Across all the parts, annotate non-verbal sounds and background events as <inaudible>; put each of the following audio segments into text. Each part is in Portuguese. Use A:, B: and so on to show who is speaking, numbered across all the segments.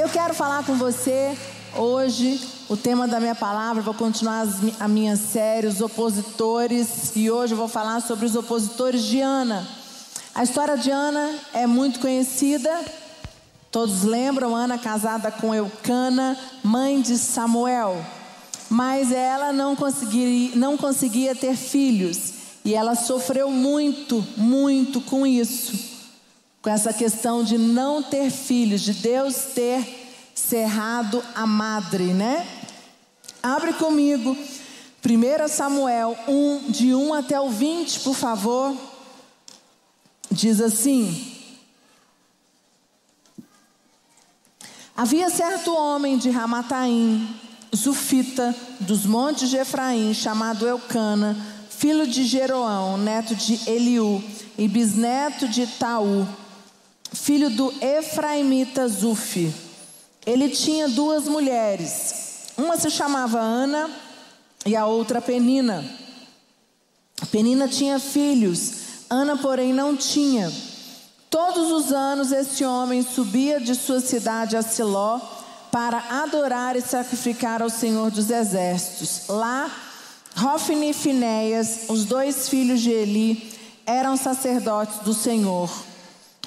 A: Eu quero falar com você hoje, o tema da minha palavra, vou continuar a minha série, os opositores, e hoje eu vou falar sobre os opositores de Ana. A história de Ana é muito conhecida, todos lembram, Ana casada com Eucana, mãe de Samuel, mas ela não conseguia, não conseguia ter filhos, e ela sofreu muito, muito com isso com essa questão de não ter filhos, de Deus ter cerrado a madre, né? Abre comigo, 1 Samuel 1, de 1 até o 20, por favor. Diz assim: Havia certo homem de Ramataim, Zufita, dos montes de Efraim, chamado Eucana, filho de Jeroão, neto de Eliú e bisneto de Taú filho do Efraimita Zufi. Ele tinha duas mulheres. Uma se chamava Ana e a outra Penina. Penina tinha filhos, Ana, porém, não tinha. Todos os anos esse homem subia de sua cidade a Siló para adorar e sacrificar ao Senhor dos Exércitos. Lá, Rofne e Finéias, os dois filhos de Eli, eram sacerdotes do Senhor.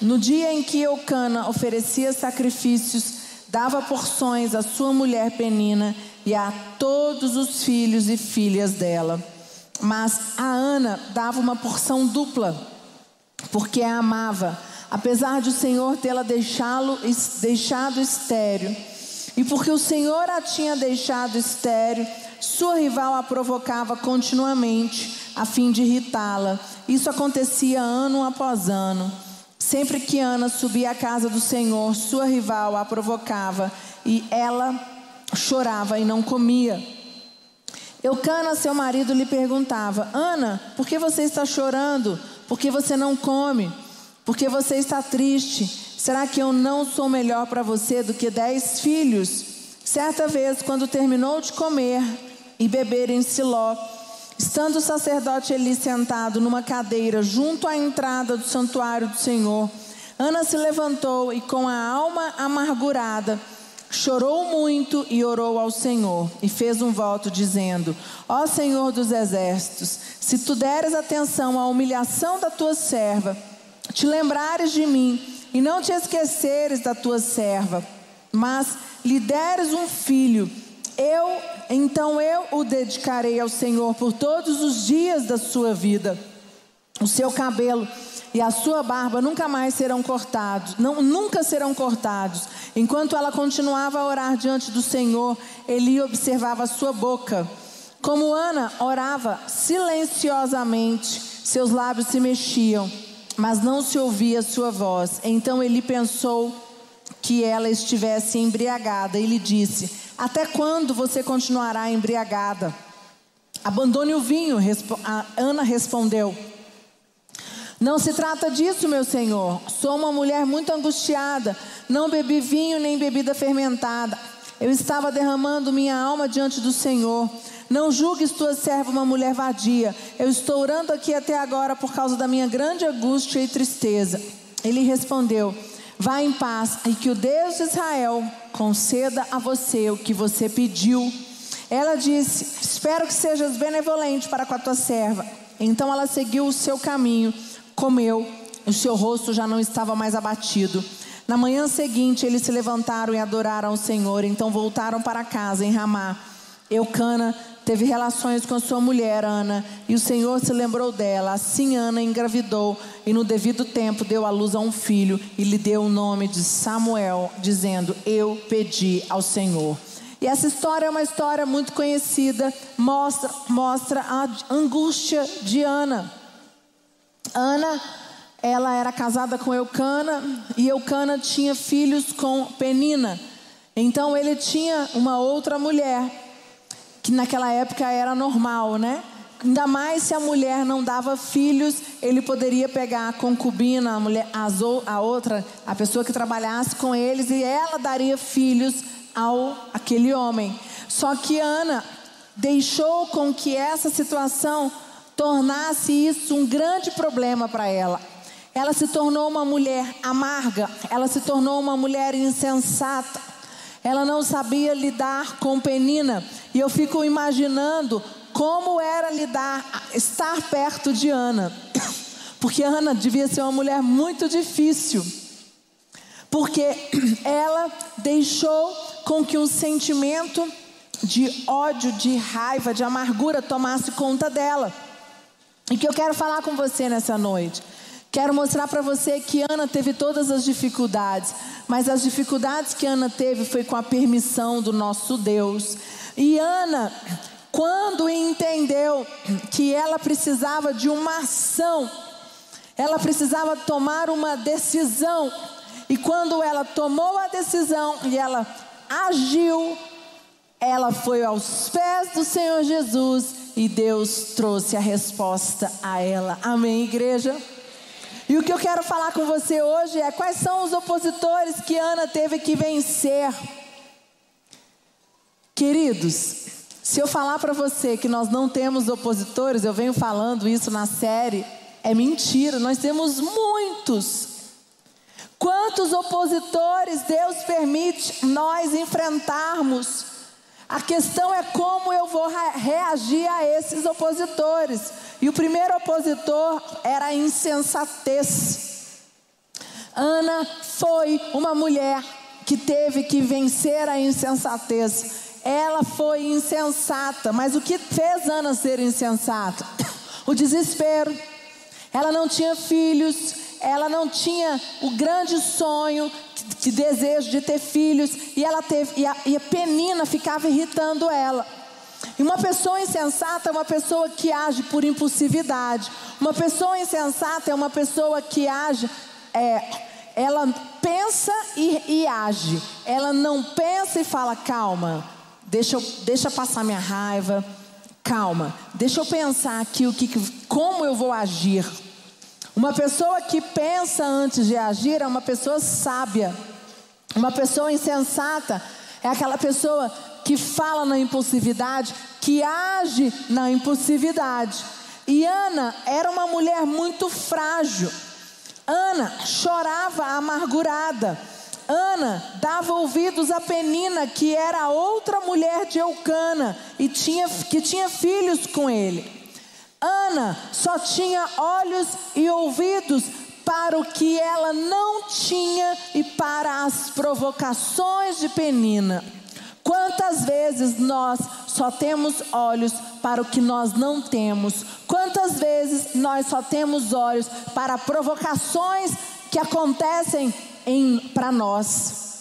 A: No dia em que Eucana oferecia sacrifícios, dava porções à sua mulher Penina e a todos os filhos e filhas dela. Mas a Ana dava uma porção dupla, porque a amava, apesar de o Senhor tê-la deixado estéreo. E porque o Senhor a tinha deixado estéreo, sua rival a provocava continuamente, a fim de irritá-la. Isso acontecia ano após ano. Sempre que Ana subia à casa do Senhor, sua rival a provocava e ela chorava e não comia. Eucana, seu marido, lhe perguntava: Ana, por que você está chorando? Por que você não come? Por que você está triste? Será que eu não sou melhor para você do que dez filhos? Certa vez, quando terminou de comer e beber em Siló, Estando o sacerdote Eli sentado numa cadeira junto à entrada do santuário do Senhor, Ana se levantou e, com a alma amargurada, chorou muito e orou ao Senhor e fez um voto dizendo: Ó Senhor dos exércitos, se tu deres atenção à humilhação da tua serva, te lembrares de mim e não te esqueceres da tua serva, mas lhe deres um filho, eu, então eu o dedicarei ao Senhor por todos os dias da sua vida. O seu cabelo e a sua barba nunca mais serão cortados, não, nunca serão cortados. Enquanto ela continuava a orar diante do Senhor, Eli observava a sua boca. Como Ana orava silenciosamente, seus lábios se mexiam, mas não se ouvia sua voz. Então ele pensou que ela estivesse embriagada e lhe disse: até quando você continuará embriagada? Abandone o vinho, Ana respondeu. Não se trata disso, meu senhor. Sou uma mulher muito angustiada. Não bebi vinho nem bebida fermentada. Eu estava derramando minha alma diante do Senhor. Não julgues tua serva uma mulher vadia. Eu estou orando aqui até agora por causa da minha grande angústia e tristeza. Ele respondeu: Vá em paz e que o Deus de Israel conceda a você o que você pediu. Ela disse: Espero que sejas benevolente para com a tua serva. Então ela seguiu o seu caminho, comeu, o seu rosto já não estava mais abatido. Na manhã seguinte, eles se levantaram e adoraram o Senhor. Então voltaram para casa em Ramá. Eucana teve relações com a sua mulher, Ana, e o Senhor se lembrou dela. Assim, Ana engravidou e, no devido tempo, deu à luz a um filho e lhe deu o nome de Samuel, dizendo: Eu pedi ao Senhor. E essa história é uma história muito conhecida, mostra, mostra a angústia de Ana. Ana, ela era casada com Eucana e Eucana tinha filhos com Penina. Então ele tinha uma outra mulher que naquela época era normal, né? Ainda mais se a mulher não dava filhos, ele poderia pegar a concubina, a mulher, a outra, a pessoa que trabalhasse com eles e ela daria filhos ao aquele homem. Só que Ana deixou com que essa situação tornasse isso um grande problema para ela. Ela se tornou uma mulher amarga, ela se tornou uma mulher insensata, Ela não sabia lidar com Penina. E eu fico imaginando como era lidar, estar perto de Ana. Porque Ana devia ser uma mulher muito difícil. Porque ela deixou com que um sentimento de ódio, de raiva, de amargura tomasse conta dela. E que eu quero falar com você nessa noite. Quero mostrar para você que Ana teve todas as dificuldades, mas as dificuldades que Ana teve foi com a permissão do nosso Deus. E Ana, quando entendeu que ela precisava de uma ação, ela precisava tomar uma decisão, e quando ela tomou a decisão e ela agiu, ela foi aos pés do Senhor Jesus e Deus trouxe a resposta a ela. Amém, igreja? E o que eu quero falar com você hoje é quais são os opositores que Ana teve que vencer. Queridos, se eu falar para você que nós não temos opositores, eu venho falando isso na série, é mentira, nós temos muitos. Quantos opositores Deus permite nós enfrentarmos? A questão é como eu vou reagir a esses opositores. E o primeiro opositor era a insensatez. Ana foi uma mulher que teve que vencer a insensatez. Ela foi insensata, mas o que fez Ana ser insensata? <coughs> O desespero. Ela não tinha filhos, ela não tinha o grande sonho, de desejo de ter filhos, e ela teve, e a, e a penina ficava irritando ela. E uma pessoa insensata é uma pessoa que age por impulsividade. Uma pessoa insensata é uma pessoa que age, é, ela pensa e, e, age. Ela não pensa e fala, calma, deixa, eu, deixa passar minha raiva, calma, deixa eu pensar aqui o que, como eu vou agir. Uma pessoa que pensa antes de agir é uma pessoa sábia. Uma pessoa insensata é aquela pessoa que fala na impulsividade, que age na impulsividade. E Ana era uma mulher muito frágil. Ana chorava amargurada. Ana dava ouvidos a Penina, que era outra mulher de Eucana e tinha, que tinha filhos com ele. Ana só tinha olhos e ouvidos para o que ela não tinha e para as provocações de Penina. Quantas vezes nós só temos olhos para o que nós não temos? Quantas vezes nós só temos olhos para provocações que acontecem para nós?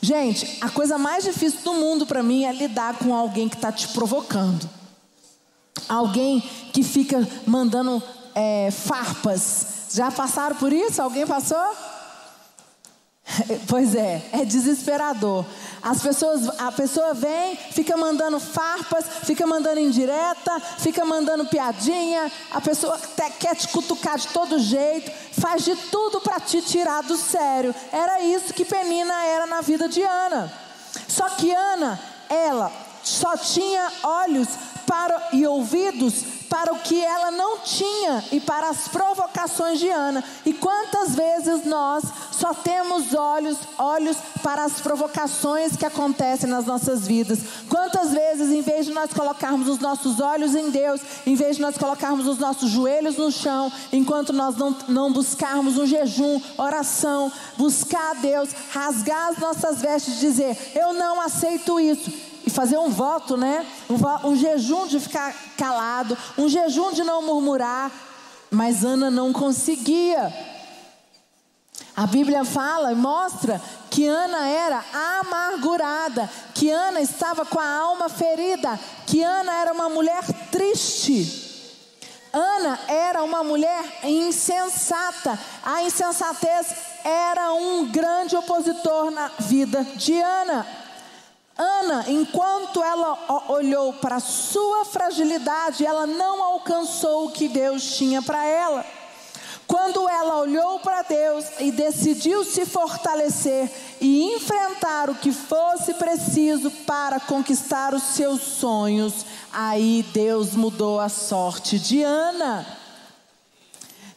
A: Gente, a coisa mais difícil do mundo para mim é lidar com alguém que está te provocando. Alguém que fica mandando é, farpas. Já passaram por isso? Alguém passou? <laughs> Pois é, é desesperador. As pessoas, a pessoa vem, fica mandando farpas, fica mandando indireta, fica mandando piadinha. A pessoa quer te cutucar de todo jeito, faz de tudo para te tirar do sério. Era isso que Penina era na vida de Ana. Só que Ana, ela só tinha olhos para, e ouvidos para o que ela não tinha e para as provocações de Ana. E quantas vezes nós só temos olhos, olhos para as provocações que acontecem nas nossas vidas? Quantas vezes, em vez de nós colocarmos os nossos olhos em Deus, em vez de nós colocarmos os nossos joelhos no chão, enquanto nós não, não buscarmos um jejum, oração, buscar a Deus, rasgar as nossas vestes e dizer: Eu não aceito isso e fazer um voto, né? Um, um jejum de ficar calado, um jejum de não murmurar. Mas Ana não conseguia. A Bíblia fala e mostra que Ana era amargurada, que Ana estava com a alma ferida, que Ana era uma mulher triste. Ana era uma mulher insensata. A insensatez era um grande opositor na vida de Ana. Ana, enquanto ela olhou para sua fragilidade, ela não alcançou o que Deus tinha para ela. Quando ela olhou para Deus e decidiu se fortalecer e enfrentar o que fosse preciso para conquistar os seus sonhos, aí Deus mudou a sorte de Ana.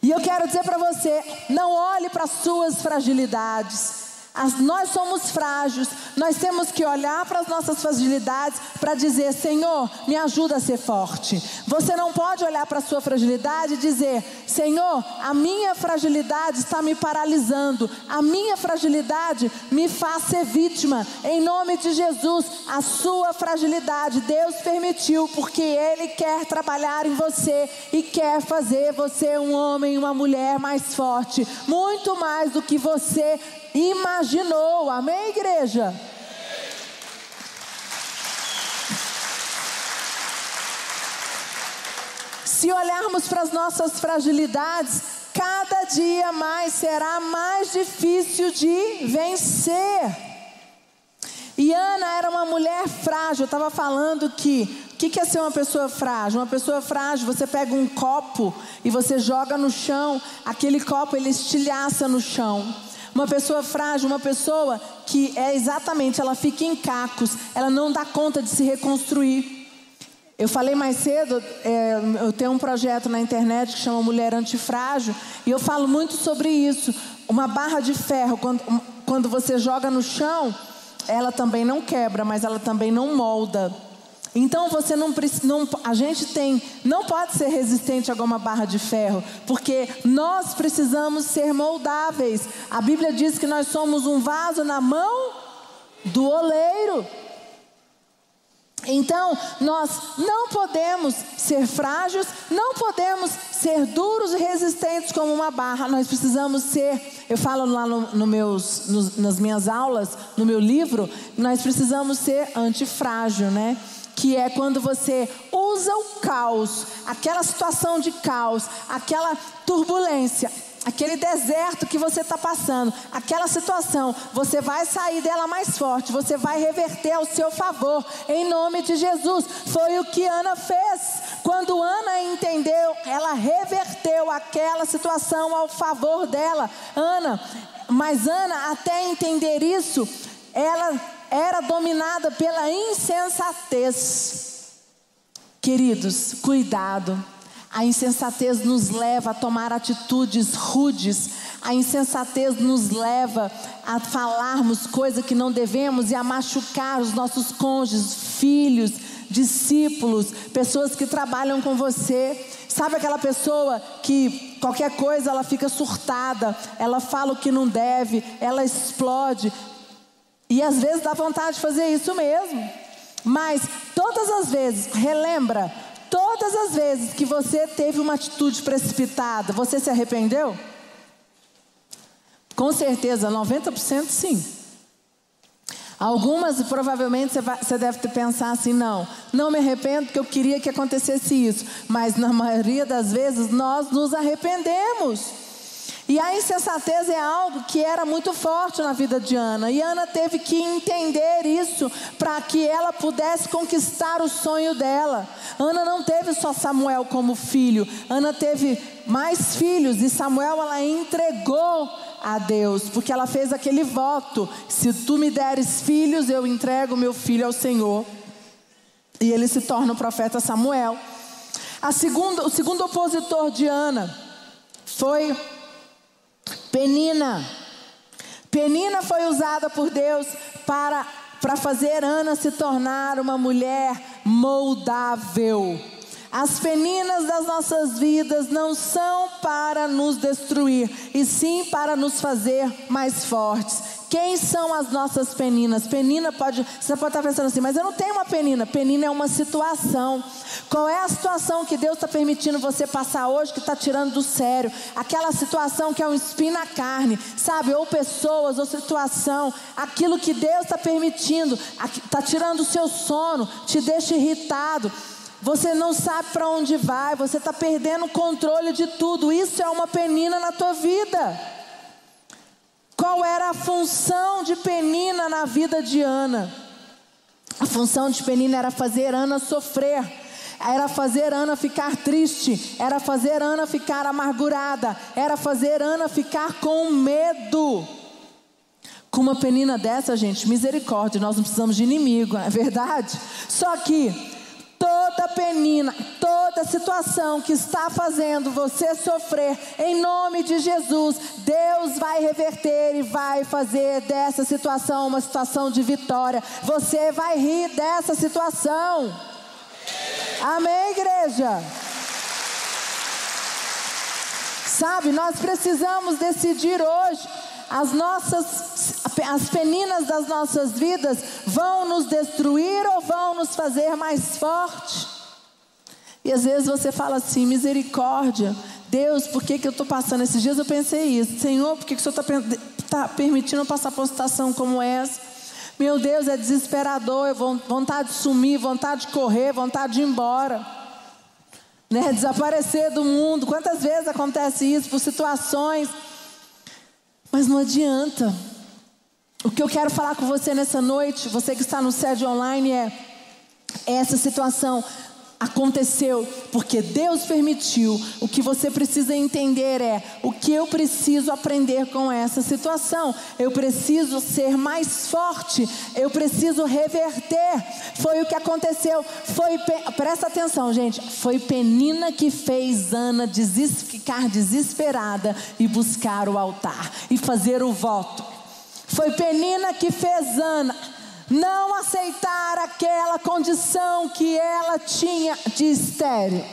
A: E eu quero dizer para você: não olhe para as suas fragilidades, As, nós somos frágeis, nós temos que olhar para as nossas fragilidades para dizer: Senhor, me ajuda a ser forte. Você não pode olhar para a sua fragilidade e dizer: Senhor, a minha fragilidade está me paralisando, a minha fragilidade me faz ser vítima. Em nome de Jesus, a sua fragilidade Deus permitiu, porque Ele quer trabalhar em você e quer fazer você um homem, uma mulher mais forte, muito mais do que você imaginou. Amém, igreja? Se olharmos para as nossas fragilidades, cada dia mais será mais difícil de vencer. E Ana era uma mulher frágil. Eu estava falando que o que, que é ser uma pessoa frágil? Uma pessoa frágil, você pega um copo e você joga no chão, aquele copo ele estilhaça no chão. Uma pessoa frágil, uma pessoa que é exatamente, ela fica em cacos, ela não dá conta de se reconstruir. Eu falei mais cedo, é, eu tenho um projeto na internet que chama Mulher Antifrágil, e eu falo muito sobre isso. Uma barra de ferro, quando, quando você joga no chão, ela também não quebra, mas ela também não molda. Então você não, não a gente tem, não pode ser resistente a alguma barra de ferro, porque nós precisamos ser moldáveis. A Bíblia diz que nós somos um vaso na mão do oleiro. Então, nós não podemos ser frágeis, não podemos ser duros e resistentes como uma barra. Nós precisamos ser, eu falo lá no, no meus, nas minhas aulas, no meu livro, nós precisamos ser antifrágil, né? Que é quando você usa o caos, aquela situação de caos, aquela turbulência, aquele deserto que você está passando, aquela situação, você vai sair dela mais forte, você vai reverter ao seu favor, em nome de Jesus. Foi o que Ana fez. Quando Ana entendeu, ela reverteu aquela situação ao favor dela. Ana, mas Ana, até entender isso, ela era dominada pela insensatez. Queridos, cuidado. A insensatez nos leva a tomar atitudes rudes. A insensatez nos leva a falarmos coisas que não devemos e a machucar os nossos cônjuges, filhos, discípulos, pessoas que trabalham com você. Sabe aquela pessoa que qualquer coisa ela fica surtada, ela fala o que não deve, ela explode, e às vezes dá vontade de fazer isso mesmo. Mas todas as vezes, relembra, todas as vezes que você teve uma atitude precipitada, você se arrependeu? Com certeza, 90% sim. Algumas, provavelmente, você, vai, você deve pensar assim: não, não me arrependo porque eu queria que acontecesse isso. Mas na maioria das vezes, nós nos arrependemos. E a insensatez é algo que era muito forte na vida de Ana. E Ana teve que entender isso para que ela pudesse conquistar o sonho dela. Ana não teve só Samuel como filho, Ana teve mais filhos e Samuel ela entregou a Deus, porque ela fez aquele voto: se tu me deres filhos, eu entrego meu filho ao Senhor. E ele se torna o profeta Samuel. A segunda, o segundo opositor de Ana foi Penina. Penina foi usada por Deus para, para fazer Ana se tornar uma mulher moldável. As peninas das nossas vidas não são para nos destruir, e sim para nos fazer mais fortes. Quem são as nossas peninas? Penina pode, você pode estar pensando assim, mas eu não tenho uma penina. Penina é uma situação. Qual é a situação que Deus está permitindo você passar hoje que está tirando do sério? Aquela situação que é um espinho na carne, sabe? Ou pessoas, ou situação. Aquilo que Deus está permitindo, está tirando o seu sono, te deixa irritado. Você não sabe para onde vai, você está perdendo o controle de tudo. Isso é uma penina na tua vida. Qual era a função de penina na vida de Ana? A função de penina era fazer Ana sofrer era fazer Ana ficar triste, era fazer Ana ficar amargurada, era fazer Ana ficar com medo. Com uma penina dessa, gente, misericórdia, nós não precisamos de inimigo, é verdade? Só que toda penina, toda Toda situação que está fazendo você sofrer, em nome de Jesus, Deus vai reverter e vai fazer dessa situação uma situação de vitória. Você vai rir dessa situação. Amém, igreja? Sabe, nós precisamos decidir hoje. As nossas, as peninas das nossas vidas vão nos destruir ou vão nos fazer mais forte? E às vezes você fala assim: misericórdia, Deus, por que, que eu estou passando esses dias? Eu pensei isso, Senhor, por que, que o Senhor está tá permitindo eu passar por uma situação como essa? Meu Deus, é desesperador, é vontade de sumir, vontade de correr, vontade de ir embora né? Desaparecer do mundo. Quantas vezes acontece isso por situações? Mas não adianta. O que eu quero falar com você nessa noite, você que está no sede online, é essa situação aconteceu porque Deus permitiu. O que você precisa entender é o que eu preciso aprender com essa situação. Eu preciso ser mais forte. Eu preciso reverter. Foi o que aconteceu. Foi presta atenção, gente. Foi Penina que fez Ana ficar desesperada e buscar o altar e fazer o voto. Foi Penina que fez Ana não aceitar aquela condição que ela tinha de estéreo.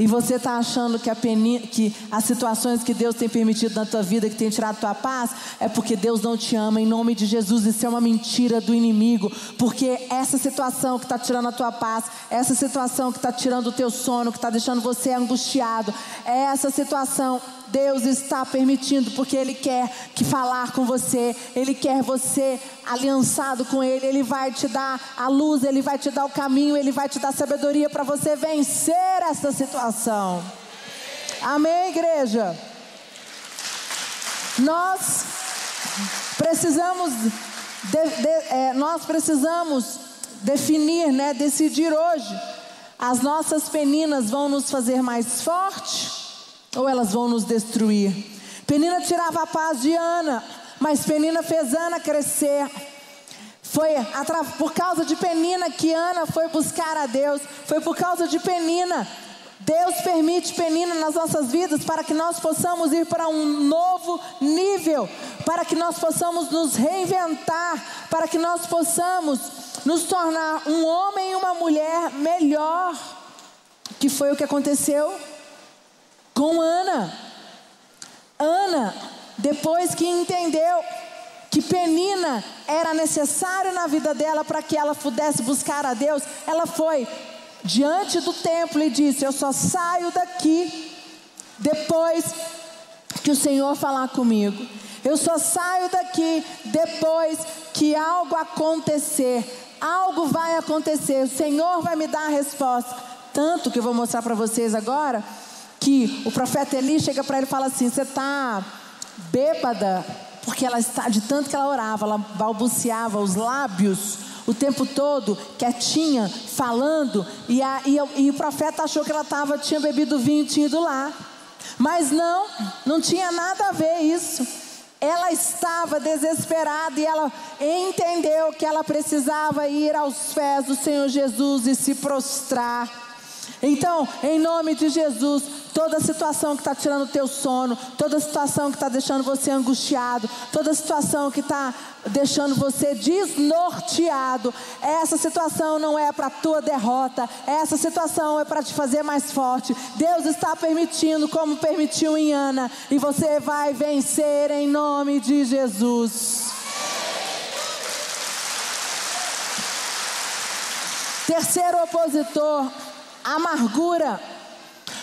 A: E você está achando que, peni, que, as situações que Deus tem permitido na tua vida, que tem tirado a tua paz, é porque Deus não te ama, em nome de Jesus. Isso é uma mentira do inimigo. Porque essa situação que está tirando a tua paz, essa situação que está tirando o teu sono, que está deixando você angustiado, essa situação Deus está permitindo, porque Ele quer que falar com você, Ele quer você aliançado com Ele, Ele vai te dar a luz, Ele vai te dar o caminho, Ele vai te dar sabedoria para você vencer essa situação. Amém, igreja? Nós precisamos, de, de, é, nós precisamos definir, né, decidir hoje. As nossas peninas vão nos fazer mais fortes ou elas vão nos destruir. Penina tirava a paz de Ana, mas Penina fez Ana crescer. Foi por causa de Penina que Ana foi buscar a Deus. Foi por causa de Penina. Deus permite Penina nas nossas vidas para que nós possamos ir para um novo nível, para que nós possamos nos reinventar, para que nós possamos nos tornar um homem e uma mulher melhor. Que foi o que aconteceu com Ana. Ana, depois que entendeu que Penina era necessário na vida dela para que ela pudesse buscar a Deus, ela foi diante do templo e disse: Eu só saio daqui depois que o Senhor falar comigo. Eu só saio daqui depois que algo acontecer. Algo vai acontecer. O Senhor vai me dar a resposta. Tanto que eu vou mostrar para vocês agora que o profeta Eli chega para ele e fala assim: Você está bêbada? Porque ela está, de tanto que ela orava, ela balbuciava os lábios o tempo todo, quietinha, falando, e, a, e, e o profeta achou que ela tava, tinha bebido vinho e tinha ido lá. Mas não, não tinha nada a ver isso. Ela estava desesperada e ela entendeu que ela precisava ir aos pés do Senhor Jesus e se prostrar. Então, em nome de Jesus, toda situação que está tirando o teu sono, toda situação que está deixando você angustiado, toda situação que está deixando você desnorteado, essa situação não é para a tua derrota, essa situação é para te fazer mais forte. Deus está permitindo, como permitiu em Ana, e você vai vencer em nome de Jesus. Terceiro opositor amargura.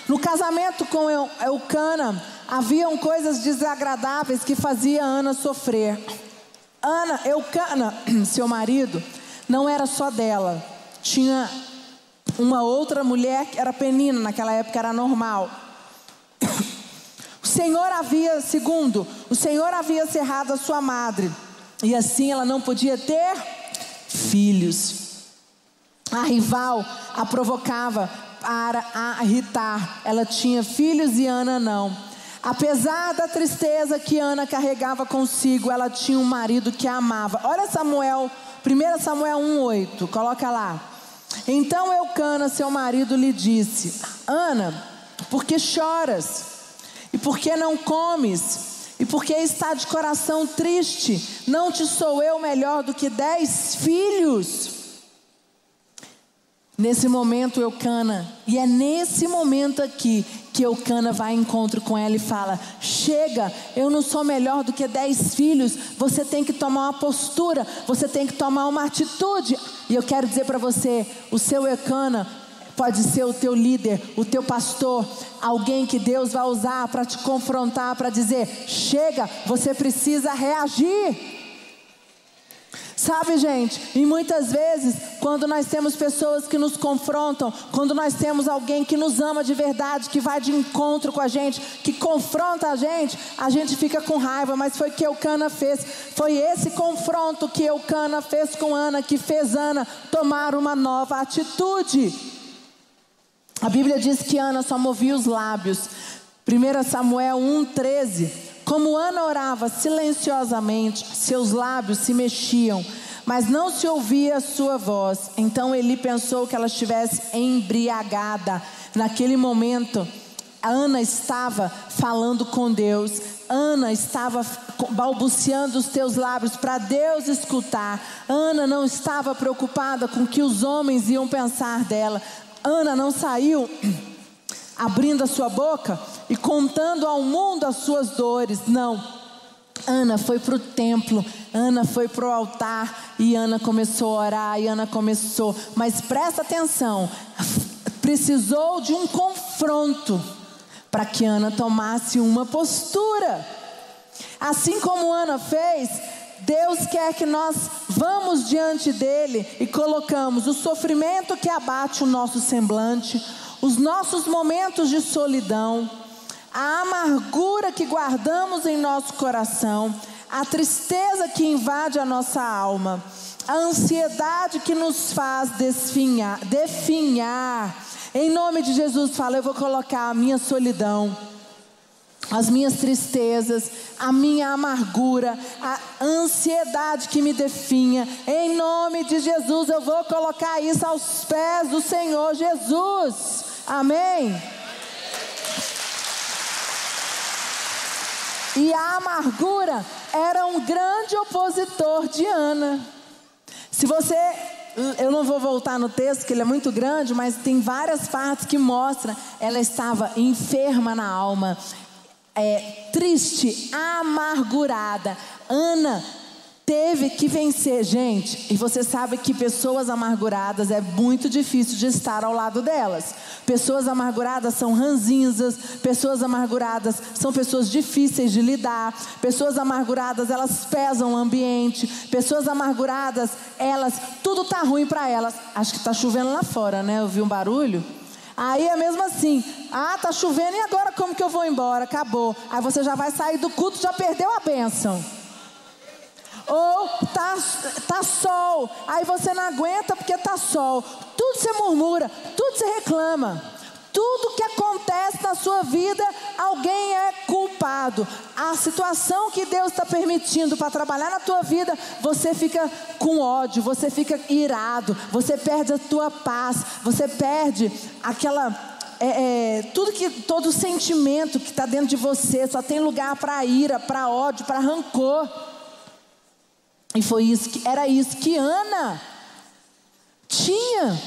A: No casamento com Eucana, haviam coisas desagradáveis que fazia Ana sofrer. Ana, Eucana, <clears throat> seu marido, não era só dela. Tinha uma outra mulher que era penina, naquela época era normal. O Senhor havia, segundo, o Senhor havia cerrado a sua madre, e assim ela não podia ter filhos. A rival a provocava para a irritar. Ela tinha filhos e Ana não. Apesar da tristeza que Ana carregava consigo, ela tinha um marido que a amava. Olha Samuel, 1 Samuel 1:8, coloca lá. Então Eucana, seu marido, lhe disse: Ana, por que choras? E por que não comes? E por que está de coração triste? Não te sou eu melhor do que dez filhos? Nesse momento, Eucana, e é nesse momento aqui que Eucana vai em encontro com ela e fala: Chega, eu não sou melhor do que dez filhos, você tem que tomar uma postura, você tem que tomar uma atitude. E eu quero dizer para você: o seu Eucana pode ser o teu líder, o teu pastor, alguém que Deus vai usar para te confrontar, para dizer: Chega, você precisa reagir. Sabe, gente, e muitas vezes, quando nós temos pessoas que nos confrontam, quando nós temos alguém que nos ama de verdade, que vai de encontro com a gente, que confronta a gente, a gente fica com raiva, mas foi o que Eucana fez. Foi esse confronto que Eucana fez com Ana, que fez Ana tomar uma nova atitude. A Bíblia diz que Ana só movia os lábios. 1 Samuel 1,13. Como Ana orava silenciosamente, seus lábios se mexiam, mas não se ouvia a sua voz. Então Eli pensou que ela estivesse embriagada. Naquele momento, Ana estava falando com Deus. Ana estava balbuciando os teus lábios para Deus escutar. Ana não estava preocupada com o que os homens iam pensar dela. Ana não saiu <clears throat> abrindo a sua boca e contando ao mundo as suas dores. Não. Ana foi para o templo, Ana foi para o altar e Ana começou a orar e Ana começou. Mas presta atenção, precisou de um confronto para que Ana tomasse uma postura. Assim como Ana fez, Deus quer que nós vamos diante dele e colocamos o sofrimento que abate o nosso semblante, os nossos momentos de solidão, a amargura que guardamos em nosso coração, a tristeza que invade a nossa alma, a ansiedade que nos faz desfinhar, definhar. Em nome de Jesus, fala, eu vou colocar a minha solidão, as minhas tristezas, a minha amargura, a ansiedade que me definha. Em nome de Jesus, eu vou colocar isso aos pés do Senhor Jesus. Amém? E a amargura era um grande opositor de Ana. Se você, eu não vou voltar no texto, que ele é muito grande, mas tem várias partes que mostram, ela estava enferma na alma, é, triste, amargurada. Ana teve que vencer, gente. E você sabe que pessoas amarguradas é muito difícil de estar ao lado delas. Pessoas amarguradas são ranzinzas, pessoas amarguradas são pessoas difíceis de lidar, pessoas amarguradas elas pesam o ambiente, pessoas amarguradas elas tudo tá ruim para elas. Acho que tá chovendo lá fora, né? Eu vi um barulho. Aí é mesmo assim, ah, tá chovendo e agora como que eu vou embora? Acabou. Aí você já vai sair do culto, já perdeu a bênção. Ou tá, tá sol, aí você não aguenta porque tá sol. Tudo você murmura, tudo você reclama. Tudo que acontece na sua vida, alguém é culpado. A situação que Deus está permitindo para trabalhar na tua vida, você fica com ódio, você fica irado, você perde a tua paz, você perde aquela é, é, tudo que todo sentimento que está dentro de você só tem lugar para ira, para ódio, para rancor. E foi isso que era isso que Ana tinha.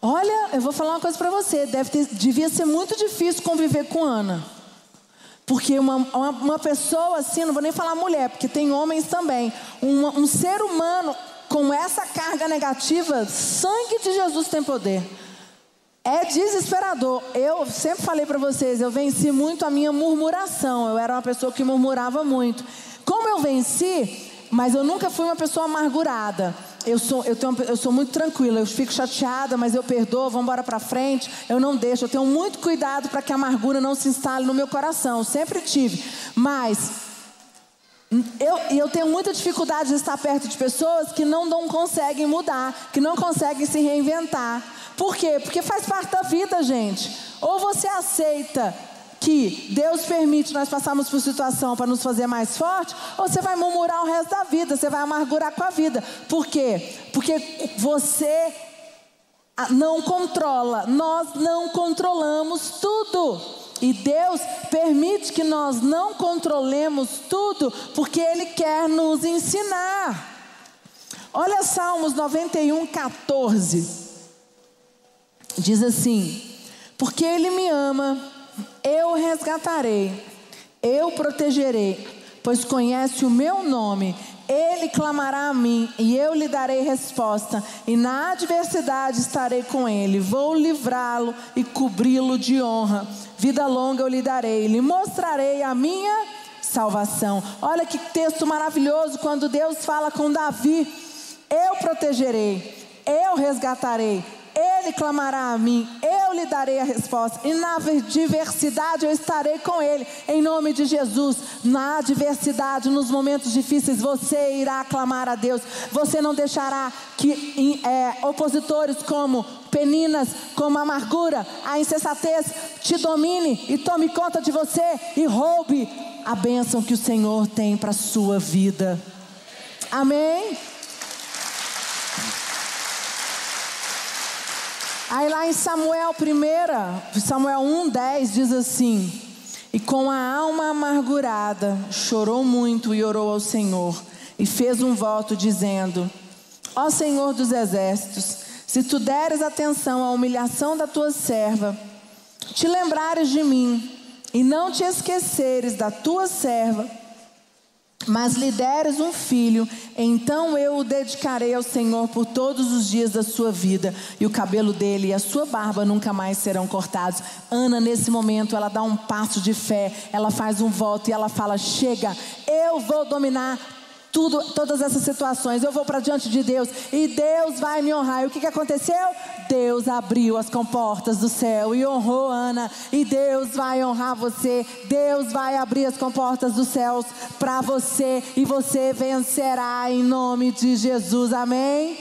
A: Olha, eu vou falar uma coisa para você. Deve ter, devia ser muito difícil conviver com Ana. Porque uma, uma, uma, pessoa assim, não vou nem falar mulher, porque tem homens também. Um, um ser humano com essa carga negativa, sangue de Jesus tem poder. É desesperador. Eu sempre falei para vocês, eu venci muito a minha murmuração. Eu era uma pessoa que murmurava muito. Como eu venci, mas eu nunca fui uma pessoa amargurada. Eu sou, eu, tenho, eu sou muito tranquila, eu fico chateada, mas eu perdoo, vamos embora para frente. Eu não deixo, eu tenho muito cuidado para que a amargura não se instale no meu coração. Sempre tive. Mas eu, eu tenho muita dificuldade de estar perto de pessoas que não, não conseguem mudar, que não conseguem se reinventar. Por quê? Porque faz parte da vida, gente. Ou você aceita que Deus permite nós passarmos por situação para nos fazer mais forte, ou você vai murmurar o resto da vida, você vai amargurar com a vida. Por quê? Porque você não controla, nós não controlamos tudo. E Deus permite que nós não controlemos tudo, porque Ele quer nos ensinar. Olha Salmos 91, 14. Diz assim: Porque Ele me ama, eu resgatarei, eu protegerei, pois conhece o meu nome ele clamará a mim e eu lhe darei resposta, e na adversidade estarei com ele. Vou livrá-lo e cobri-lo de honra. Vida longa eu lhe darei, lhe mostrarei a minha salvação. Olha que texto maravilhoso quando Deus fala com Davi: Eu protegerei, eu resgatarei, ele clamará a mim, eu lhe darei a resposta, e na adversidade eu estarei com ele, em nome de Jesus. Na adversidade, nos momentos difíceis, você irá clamar a Deus, você não deixará que é, opositores como peninas, como a amargura, a insensatez te domine e tome conta de você e roube a bênção que o Senhor tem para a sua vida. Amém? Aí lá em Samuel 1, Samuel 1,10 diz assim: E com a alma amargurada, chorou muito e orou ao Senhor, e fez um voto dizendo: Ó Senhor dos exércitos, se tu deres atenção à humilhação da tua serva, te lembrares de mim, e não te esqueceres da tua serva, mas lhe deres um filho, então eu o dedicarei ao Senhor por todos os dias da sua vida, e o cabelo dele e a sua barba nunca mais serão cortados. Ana, nesse momento, ela dá um passo de fé, ela faz um voto e ela fala: Chega, eu vou dominar tudo, todas essas situações. Eu vou para diante de Deus e Deus vai me honrar. E o que, que aconteceu? Deus abriu as comportas do céu e honrou Ana. E Deus vai honrar você. Deus vai abrir as comportas dos céus para você e você vencerá em nome de Jesus. Amém?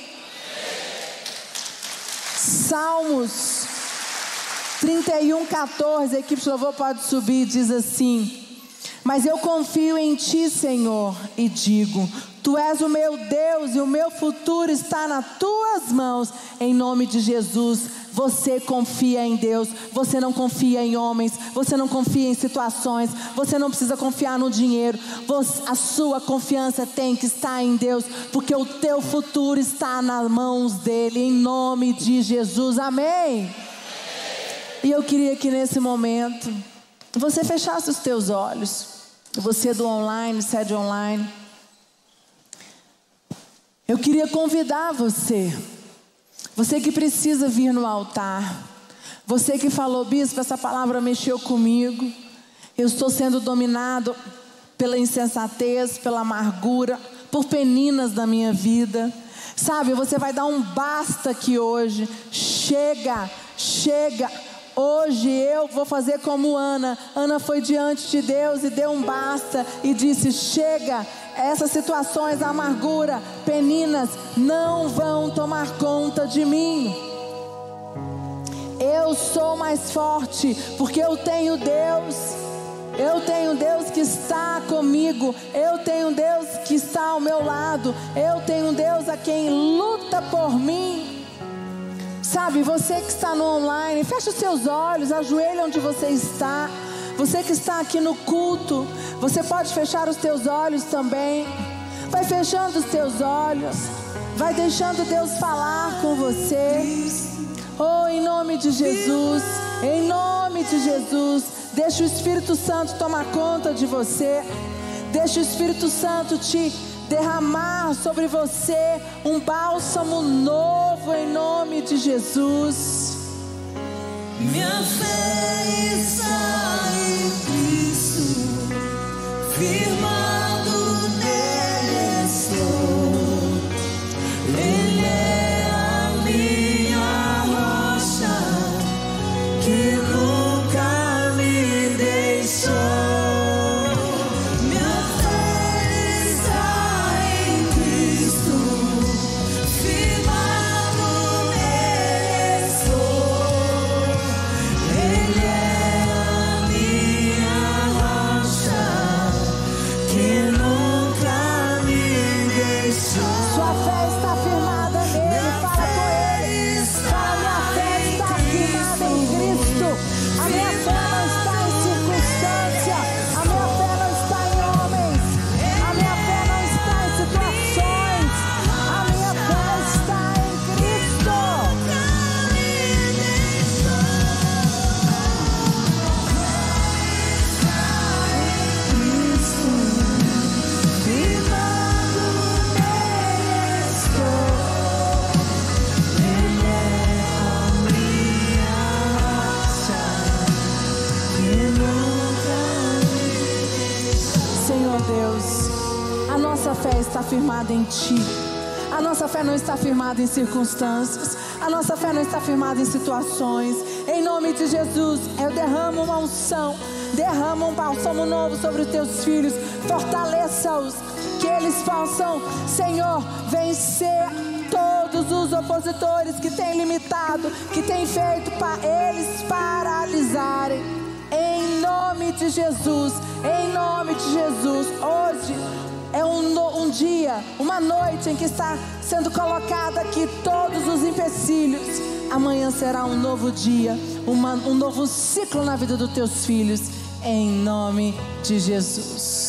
A: Salmos 31, 14. A equipe de louvor pode subir. Diz assim. Mas eu confio em Ti, Senhor, e digo: Tu és o meu Deus e o meu futuro está nas Tuas mãos. Em nome de Jesus, você confia em Deus, você não confia em homens, você não confia em situações, você não precisa confiar no dinheiro. Você, a sua confiança tem que estar em Deus, porque o teu futuro está nas mãos dele. Em nome de Jesus, amém. E eu queria que nesse momento você fechasse os teus olhos. Você do online, sede online. Eu queria convidar você, você que precisa vir no altar, você que falou, bispo, essa palavra mexeu comigo, eu estou sendo dominado pela insensatez, pela amargura, por peninas da minha vida. Sabe, você vai dar um basta aqui hoje. Chega, chega. Hoje eu vou fazer como Ana. Ana foi diante de Deus e deu um basta e disse: Chega, essas situações, amargura, peninas, não vão tomar conta de mim. Eu sou mais forte, porque eu tenho Deus. Eu tenho Deus que está comigo. Eu tenho Deus que está ao meu lado. Eu tenho Deus a quem luta por mim. Sabe, você que está no online, fecha os seus olhos, ajoelha onde você está. Você que está aqui no culto, você pode fechar os teus olhos também. Vai fechando os teus olhos. Vai deixando Deus falar com você. Oh, em nome de Jesus. Em nome de Jesus. Deixa o Espírito Santo tomar conta de você. Deixa o Espírito Santo te derramar sobre você um bálsamo novo em nome de Jesus.
B: Minha fé está em
A: firmada em Ti. A nossa fé não está firmada em circunstâncias. A nossa fé não está firmada em situações. Em nome de Jesus, eu derramo uma unção. Derrama um bálsamo novo sobre os teus filhos. Fortaleça-os. Que eles possam, Senhor, vencer todos os opositores que têm limitado, que têm feito para eles paralisarem. Em nome de Jesus, em nome de Jesus, hoje é um, um dia, uma noite em que está sendo colocado aqui todos os empecilhos. Amanhã será um novo dia, uma- um novo ciclo na vida dos teus filhos, em nome de Jesus.